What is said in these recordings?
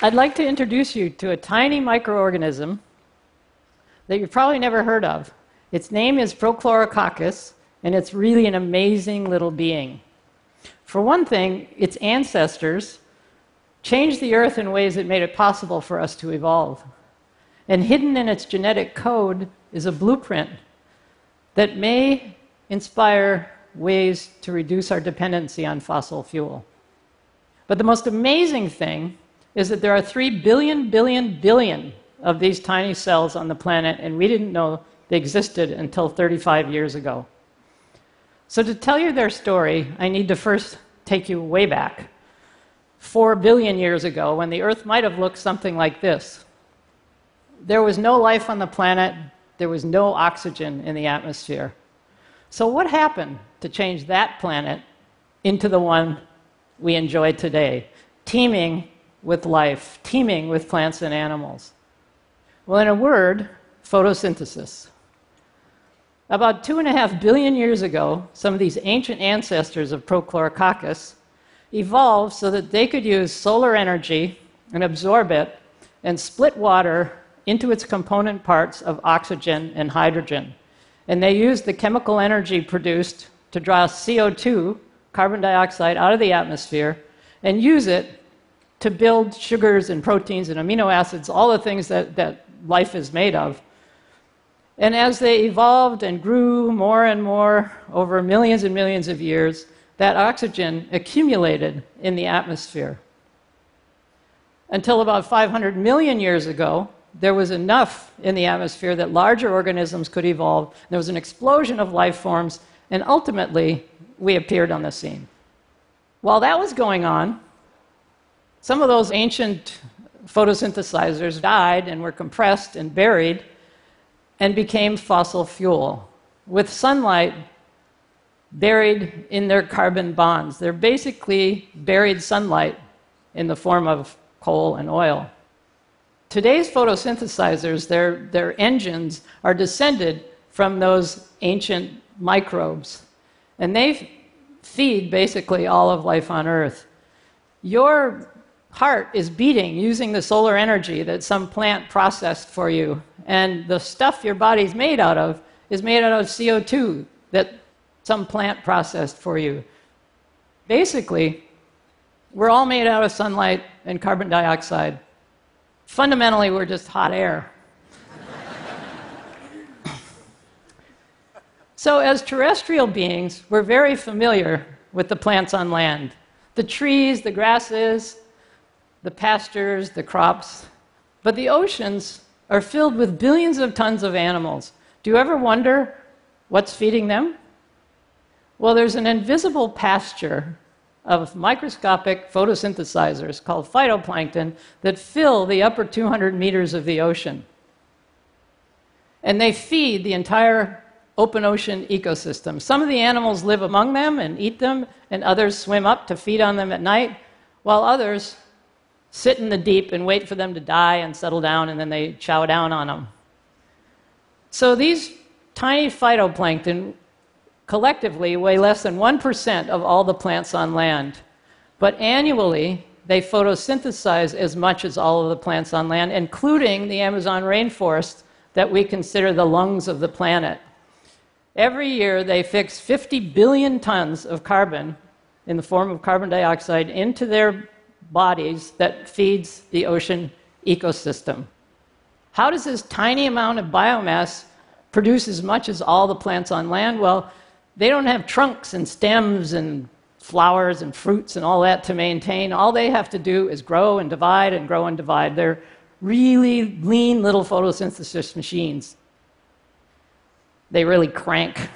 I'd like to introduce you to a tiny microorganism that you've probably never heard of. Its name is Prochlorococcus, and it's really an amazing little being. For one thing, its ancestors changed the earth in ways that made it possible for us to evolve. And hidden in its genetic code is a blueprint that may inspire ways to reduce our dependency on fossil fuel. But the most amazing thing is that there are 3 billion, billion, billion of these tiny cells on the planet, and we didn't know they existed until 35 years ago. So, to tell you their story, I need to first take you way back. Four billion years ago, when the Earth might have looked something like this. There was no life on the planet, there was no oxygen in the atmosphere. So, what happened to change that planet into the one we enjoy today, teeming with life, teeming with plants and animals? Well, in a word, photosynthesis. About two and a half billion years ago, some of these ancient ancestors of Prochlorococcus evolved so that they could use solar energy and absorb it and split water into its component parts of oxygen and hydrogen. And they used the chemical energy produced to draw CO2, carbon dioxide, out of the atmosphere and use it to build sugars and proteins and amino acids, all the things that, that life is made of. And as they evolved and grew more and more over millions and millions of years, that oxygen accumulated in the atmosphere. Until about 500 million years ago, there was enough in the atmosphere that larger organisms could evolve. There was an explosion of life forms, and ultimately, we appeared on the scene. While that was going on, some of those ancient photosynthesizers died and were compressed and buried and became fossil fuel with sunlight buried in their carbon bonds. They're basically buried sunlight in the form of coal and oil. Today's photosynthesizers, their, their engines, are descended from those ancient microbes, and they feed basically all of life on Earth. Your heart is beating using the solar energy that some plant processed for you. And the stuff your body's made out of is made out of CO2 that some plant processed for you. Basically, we're all made out of sunlight and carbon dioxide. Fundamentally, we're just hot air. so, as terrestrial beings, we're very familiar with the plants on land the trees, the grasses, the pastures, the crops. But the oceans are filled with billions of tons of animals. Do you ever wonder what's feeding them? Well, there's an invisible pasture of microscopic photosynthesizers called phytoplankton that fill the upper 200 meters of the ocean. And they feed the entire open ocean ecosystem. Some of the animals live among them and eat them, and others swim up to feed on them at night, while others sit in the deep and wait for them to die and settle down, and then they chow down on them. So these tiny phytoplankton collectively weigh less than 1% of all the plants on land. But annually, they photosynthesize as much as all of the plants on land, including the Amazon rainforest that we consider the lungs of the planet. Every year, they fix 50 billion tons of carbon in the form of carbon dioxide into their bodies that feeds the ocean ecosystem. How does this tiny amount of biomass produce as much as all the plants on land? Well, they don't have trunks and stems and flowers and fruits and all that to maintain. All they have to do is grow and divide and grow and divide. They're really lean little photosynthesis machines. They really crank.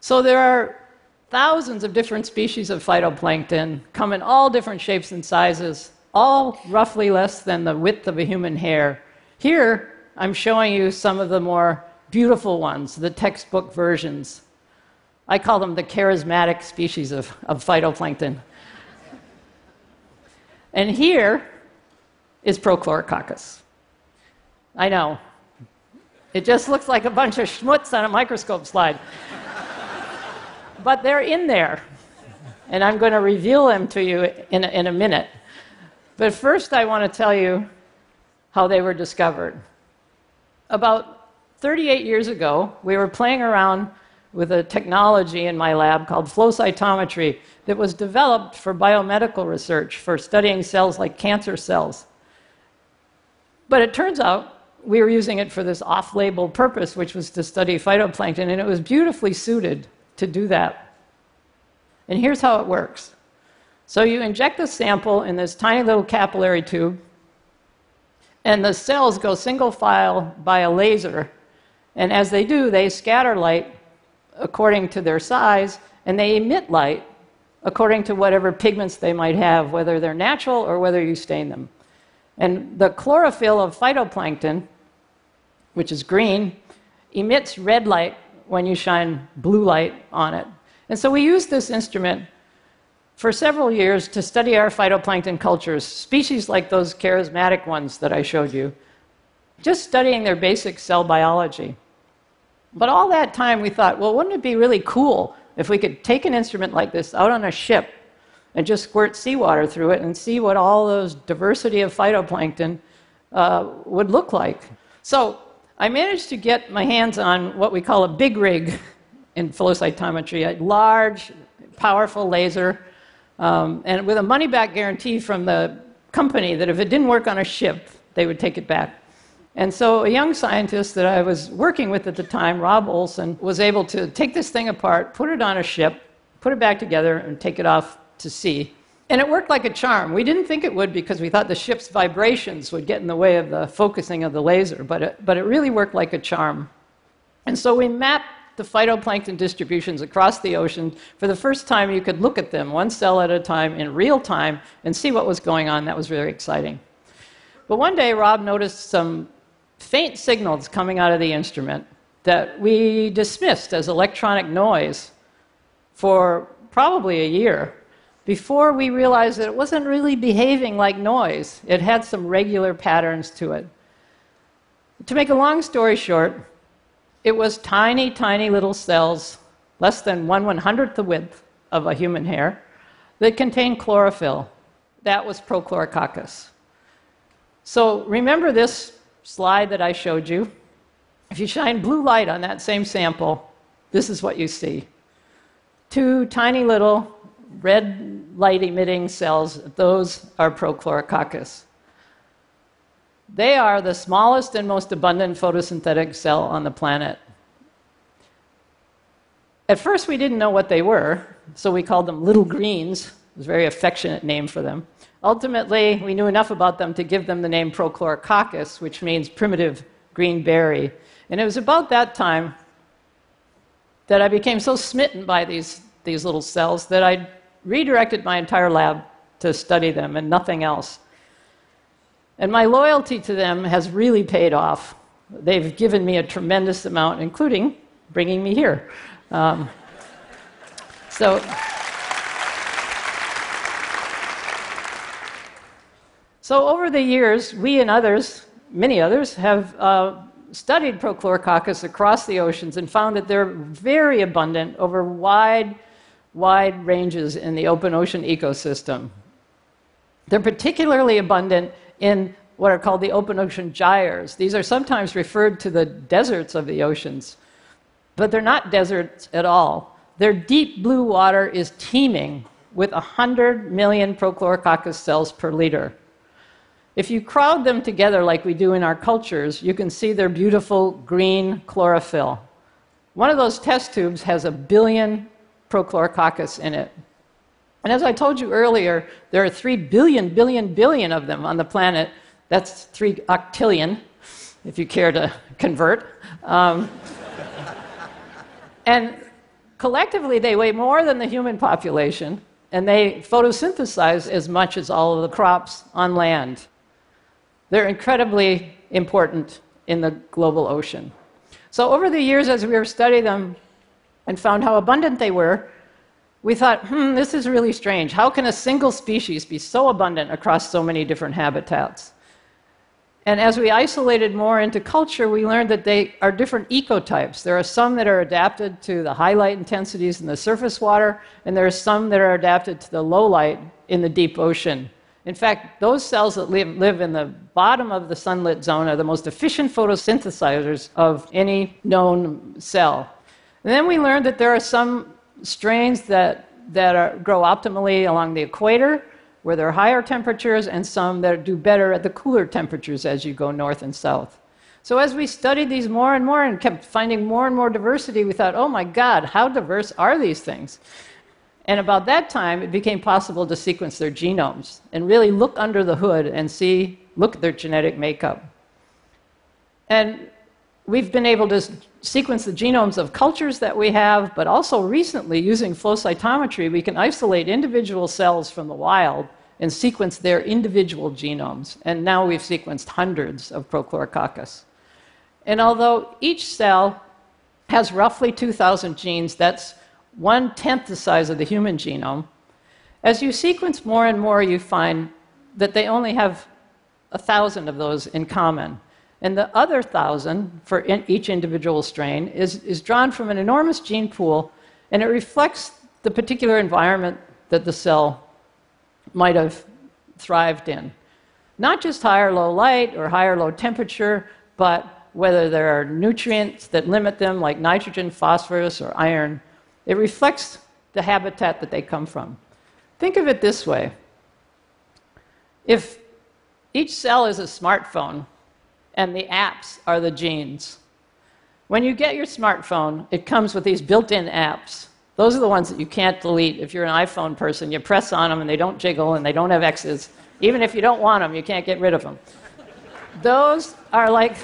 So there are thousands of different species of phytoplankton come in all different shapes and sizes, all roughly less than the width of a human hair. Here, I'm showing you some of the more beautiful ones, the textbook versions. I call them the charismatic species of, of phytoplankton. and here is Prochlorococcus. I know. It just looks like a bunch of schmutz on a microscope slide but they're in there. and I'm going to reveal them to you in a, in a minute. But first, I want to tell you how they were discovered. About 38 years ago, we were playing around with a technology in my lab called flow cytometry that was developed for biomedical research for studying cells like cancer cells. But it turns out we were using it for this off label purpose, which was to study phytoplankton, and it was beautifully suited to do that. And here's how it works so you inject the sample in this tiny little capillary tube, and the cells go single file by a laser. And as they do, they scatter light according to their size, and they emit light according to whatever pigments they might have, whether they're natural or whether you stain them. And the chlorophyll of phytoplankton, which is green, emits red light when you shine blue light on it. And so we used this instrument for several years to study our phytoplankton cultures, species like those charismatic ones that I showed you, just studying their basic cell biology. But all that time we thought, well, wouldn't it be really cool if we could take an instrument like this out on a ship and just squirt seawater through it and see what all those diversity of phytoplankton uh, would look like? So I managed to get my hands on what we call a big rig in flow cytometry, a large, powerful laser, um, and with a money back guarantee from the company that if it didn't work on a ship, they would take it back. And so a young scientist that I was working with at the time, Rob Olson, was able to take this thing apart, put it on a ship, put it back together, and take it off to sea. And it worked like a charm. We didn't think it would because we thought the ship's vibrations would get in the way of the focusing of the laser, but it, but it really worked like a charm. And so we mapped the phytoplankton distributions across the ocean. For the first time, you could look at them one cell at a time in real time and see what was going on. That was very exciting. But one day, Rob noticed some faint signals coming out of the instrument that we dismissed as electronic noise for probably a year before we realized that it wasn't really behaving like noise. It had some regular patterns to it. To make a long story short, it was tiny, tiny little cells, less than one one hundredth the width of a human hair, that contained chlorophyll. That was Prochlorococcus. So remember this slide that I showed you, if you shine blue light on that same sample, this is what you see. Two tiny little red light emitting cells, those are Prochlorococcus. They are the smallest and most abundant photosynthetic cell on the planet. At first, we didn't know what they were, so we called them little greens. It was a very affectionate name for them. Ultimately, we knew enough about them to give them the name Prochlorococcus, which means primitive green berry. And it was about that time that I became so smitten by these, these little cells that I redirected my entire lab to study them and nothing else. And my loyalty to them has really paid off. They've given me a tremendous amount, including bringing me here. Um, so. So, over the years, we and others, many others, have uh, studied Prochlorococcus across the oceans and found that they're very abundant over wide, wide ranges in the open ocean ecosystem. They're particularly abundant in what are called the open ocean gyres. These are sometimes referred to the deserts of the oceans, but they're not deserts at all. Their deep blue water is teeming with 100 million Prochlorococcus cells per liter. If you crowd them together like we do in our cultures, you can see their beautiful green chlorophyll. One of those test tubes has a billion Prochlorococcus in it. And as I told you earlier, there are three billion, billion, billion of them on the planet. That's three octillion, if you care to convert. Um, and collectively, they weigh more than the human population, and they photosynthesize as much as all of the crops on land. They're incredibly important in the global ocean. So, over the years, as we have studied them and found how abundant they were, we thought, hmm, this is really strange. How can a single species be so abundant across so many different habitats? And as we isolated more into culture, we learned that they are different ecotypes. There are some that are adapted to the high light intensities in the surface water, and there are some that are adapted to the low light in the deep ocean. In fact, those cells that live, live in the bottom of the sunlit zone are the most efficient photosynthesizers of any known cell. And then we learned that there are some strains that, that are, grow optimally along the equator, where there are higher temperatures, and some that do better at the cooler temperatures as you go north and south. So, as we studied these more and more and kept finding more and more diversity, we thought, oh my God, how diverse are these things? And about that time, it became possible to sequence their genomes and really look under the hood and see, look at their genetic makeup. And we've been able to sequence the genomes of cultures that we have, but also recently, using flow cytometry, we can isolate individual cells from the wild and sequence their individual genomes. And now we've sequenced hundreds of Prochlorococcus. And although each cell has roughly 2,000 genes, that's one tenth the size of the human genome. As you sequence more and more, you find that they only have a thousand of those in common. And the other thousand for in each individual strain is, is drawn from an enormous gene pool, and it reflects the particular environment that the cell might have thrived in. Not just high or low light or high or low temperature, but whether there are nutrients that limit them, like nitrogen, phosphorus, or iron. It reflects the habitat that they come from. Think of it this way if each cell is a smartphone and the apps are the genes, when you get your smartphone, it comes with these built in apps. Those are the ones that you can't delete. If you're an iPhone person, you press on them and they don't jiggle and they don't have X's. Even if you don't want them, you can't get rid of them. Those are like.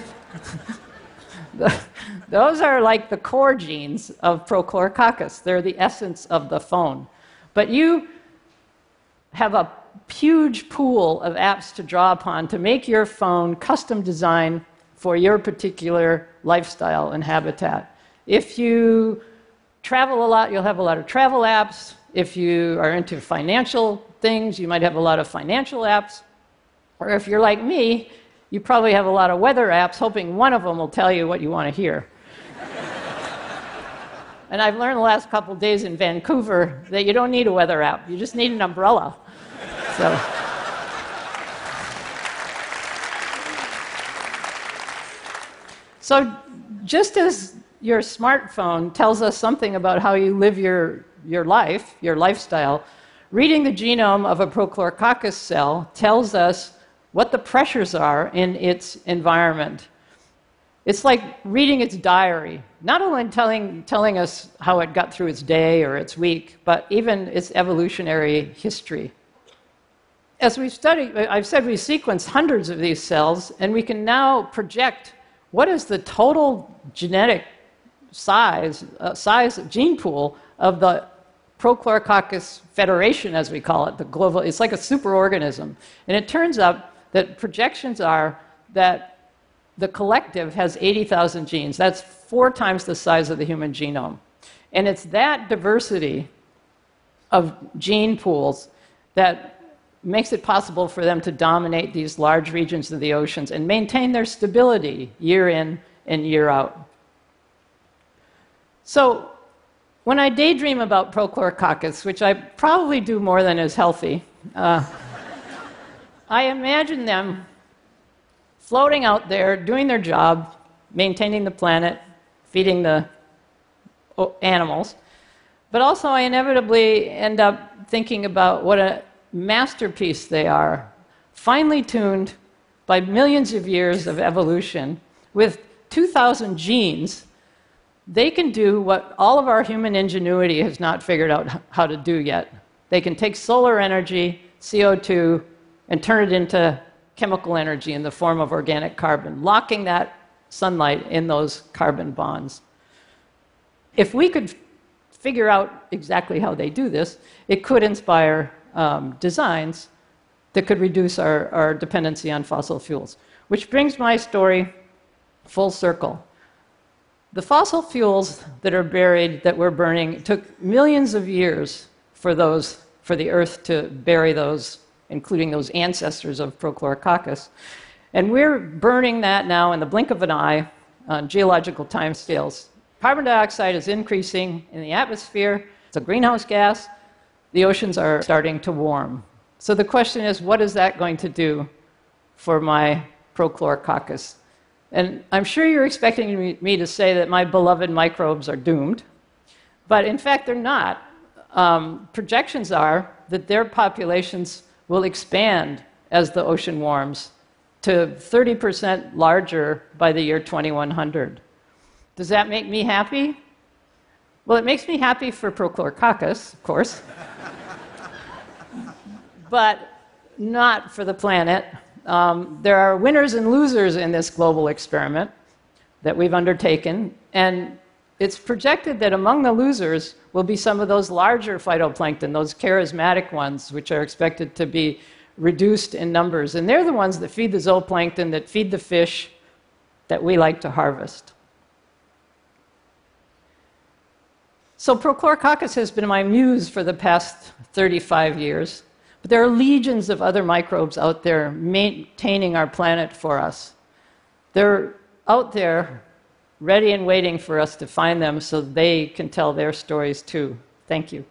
those are like the core genes of Prochlorococcus. They're the essence of the phone. But you have a huge pool of apps to draw upon to make your phone custom designed for your particular lifestyle and habitat. If you travel a lot, you'll have a lot of travel apps. If you are into financial things, you might have a lot of financial apps. Or if you're like me, you probably have a lot of weather apps, hoping one of them will tell you what you want to hear. and I've learned the last couple days in Vancouver that you don't need a weather app, you just need an umbrella. So. So, just as your smartphone tells us something about how you live your, your life, your lifestyle. Reading the genome of a Prochlorococcus cell tells us what the pressures are in its environment. It's like reading its diary, not only telling, telling us how it got through its day or its week, but even its evolutionary history. As we've studied, I've said we sequenced hundreds of these cells, and we can now project what is the total genetic size, uh, size gene pool of the Prochlorococcus federation, as we call it, the global, it's like a superorganism. And it turns out that projections are that the collective has 80,000 genes. That's four times the size of the human genome. And it's that diversity of gene pools that makes it possible for them to dominate these large regions of the oceans and maintain their stability year in and year out. So, when I daydream about Prochlorococcus, which I probably do more than is healthy, uh, I imagine them floating out there, doing their job, maintaining the planet, feeding the animals. But also, I inevitably end up thinking about what a masterpiece they are, finely tuned by millions of years of evolution, with 2,000 genes they can do what all of our human ingenuity has not figured out how to do yet. They can take solar energy, CO2, and turn it into chemical energy in the form of organic carbon, locking that sunlight in those carbon bonds. If we could figure out exactly how they do this, it could inspire um, designs that could reduce our, our dependency on fossil fuels. Which brings my story full circle. The fossil fuels that are buried, that we're burning, took millions of years for those, for the Earth to bury those, including those ancestors of Prochlorococcus. And we're burning that now in the blink of an eye on geological timescales. Carbon dioxide is increasing in the atmosphere, it's a greenhouse gas. The oceans are starting to warm. So the question is what is that going to do for my Prochlorococcus? And I'm sure you're expecting me to say that my beloved microbes are doomed, but in fact, they're not. Um, projections are that their populations will expand as the ocean warms to 30% larger by the year 2100. Does that make me happy? Well, it makes me happy for Prochlorococcus, of course, but not for the planet. Um, there are winners and losers in this global experiment that we've undertaken, and it's projected that among the losers will be some of those larger phytoplankton, those charismatic ones, which are expected to be reduced in numbers. And they're the ones that feed the zooplankton, that feed the fish that we like to harvest. So, Prochlorococcus has been my muse for the past 35 years. But there are legions of other microbes out there maintaining our planet for us. They're out there ready and waiting for us to find them so they can tell their stories too. Thank you.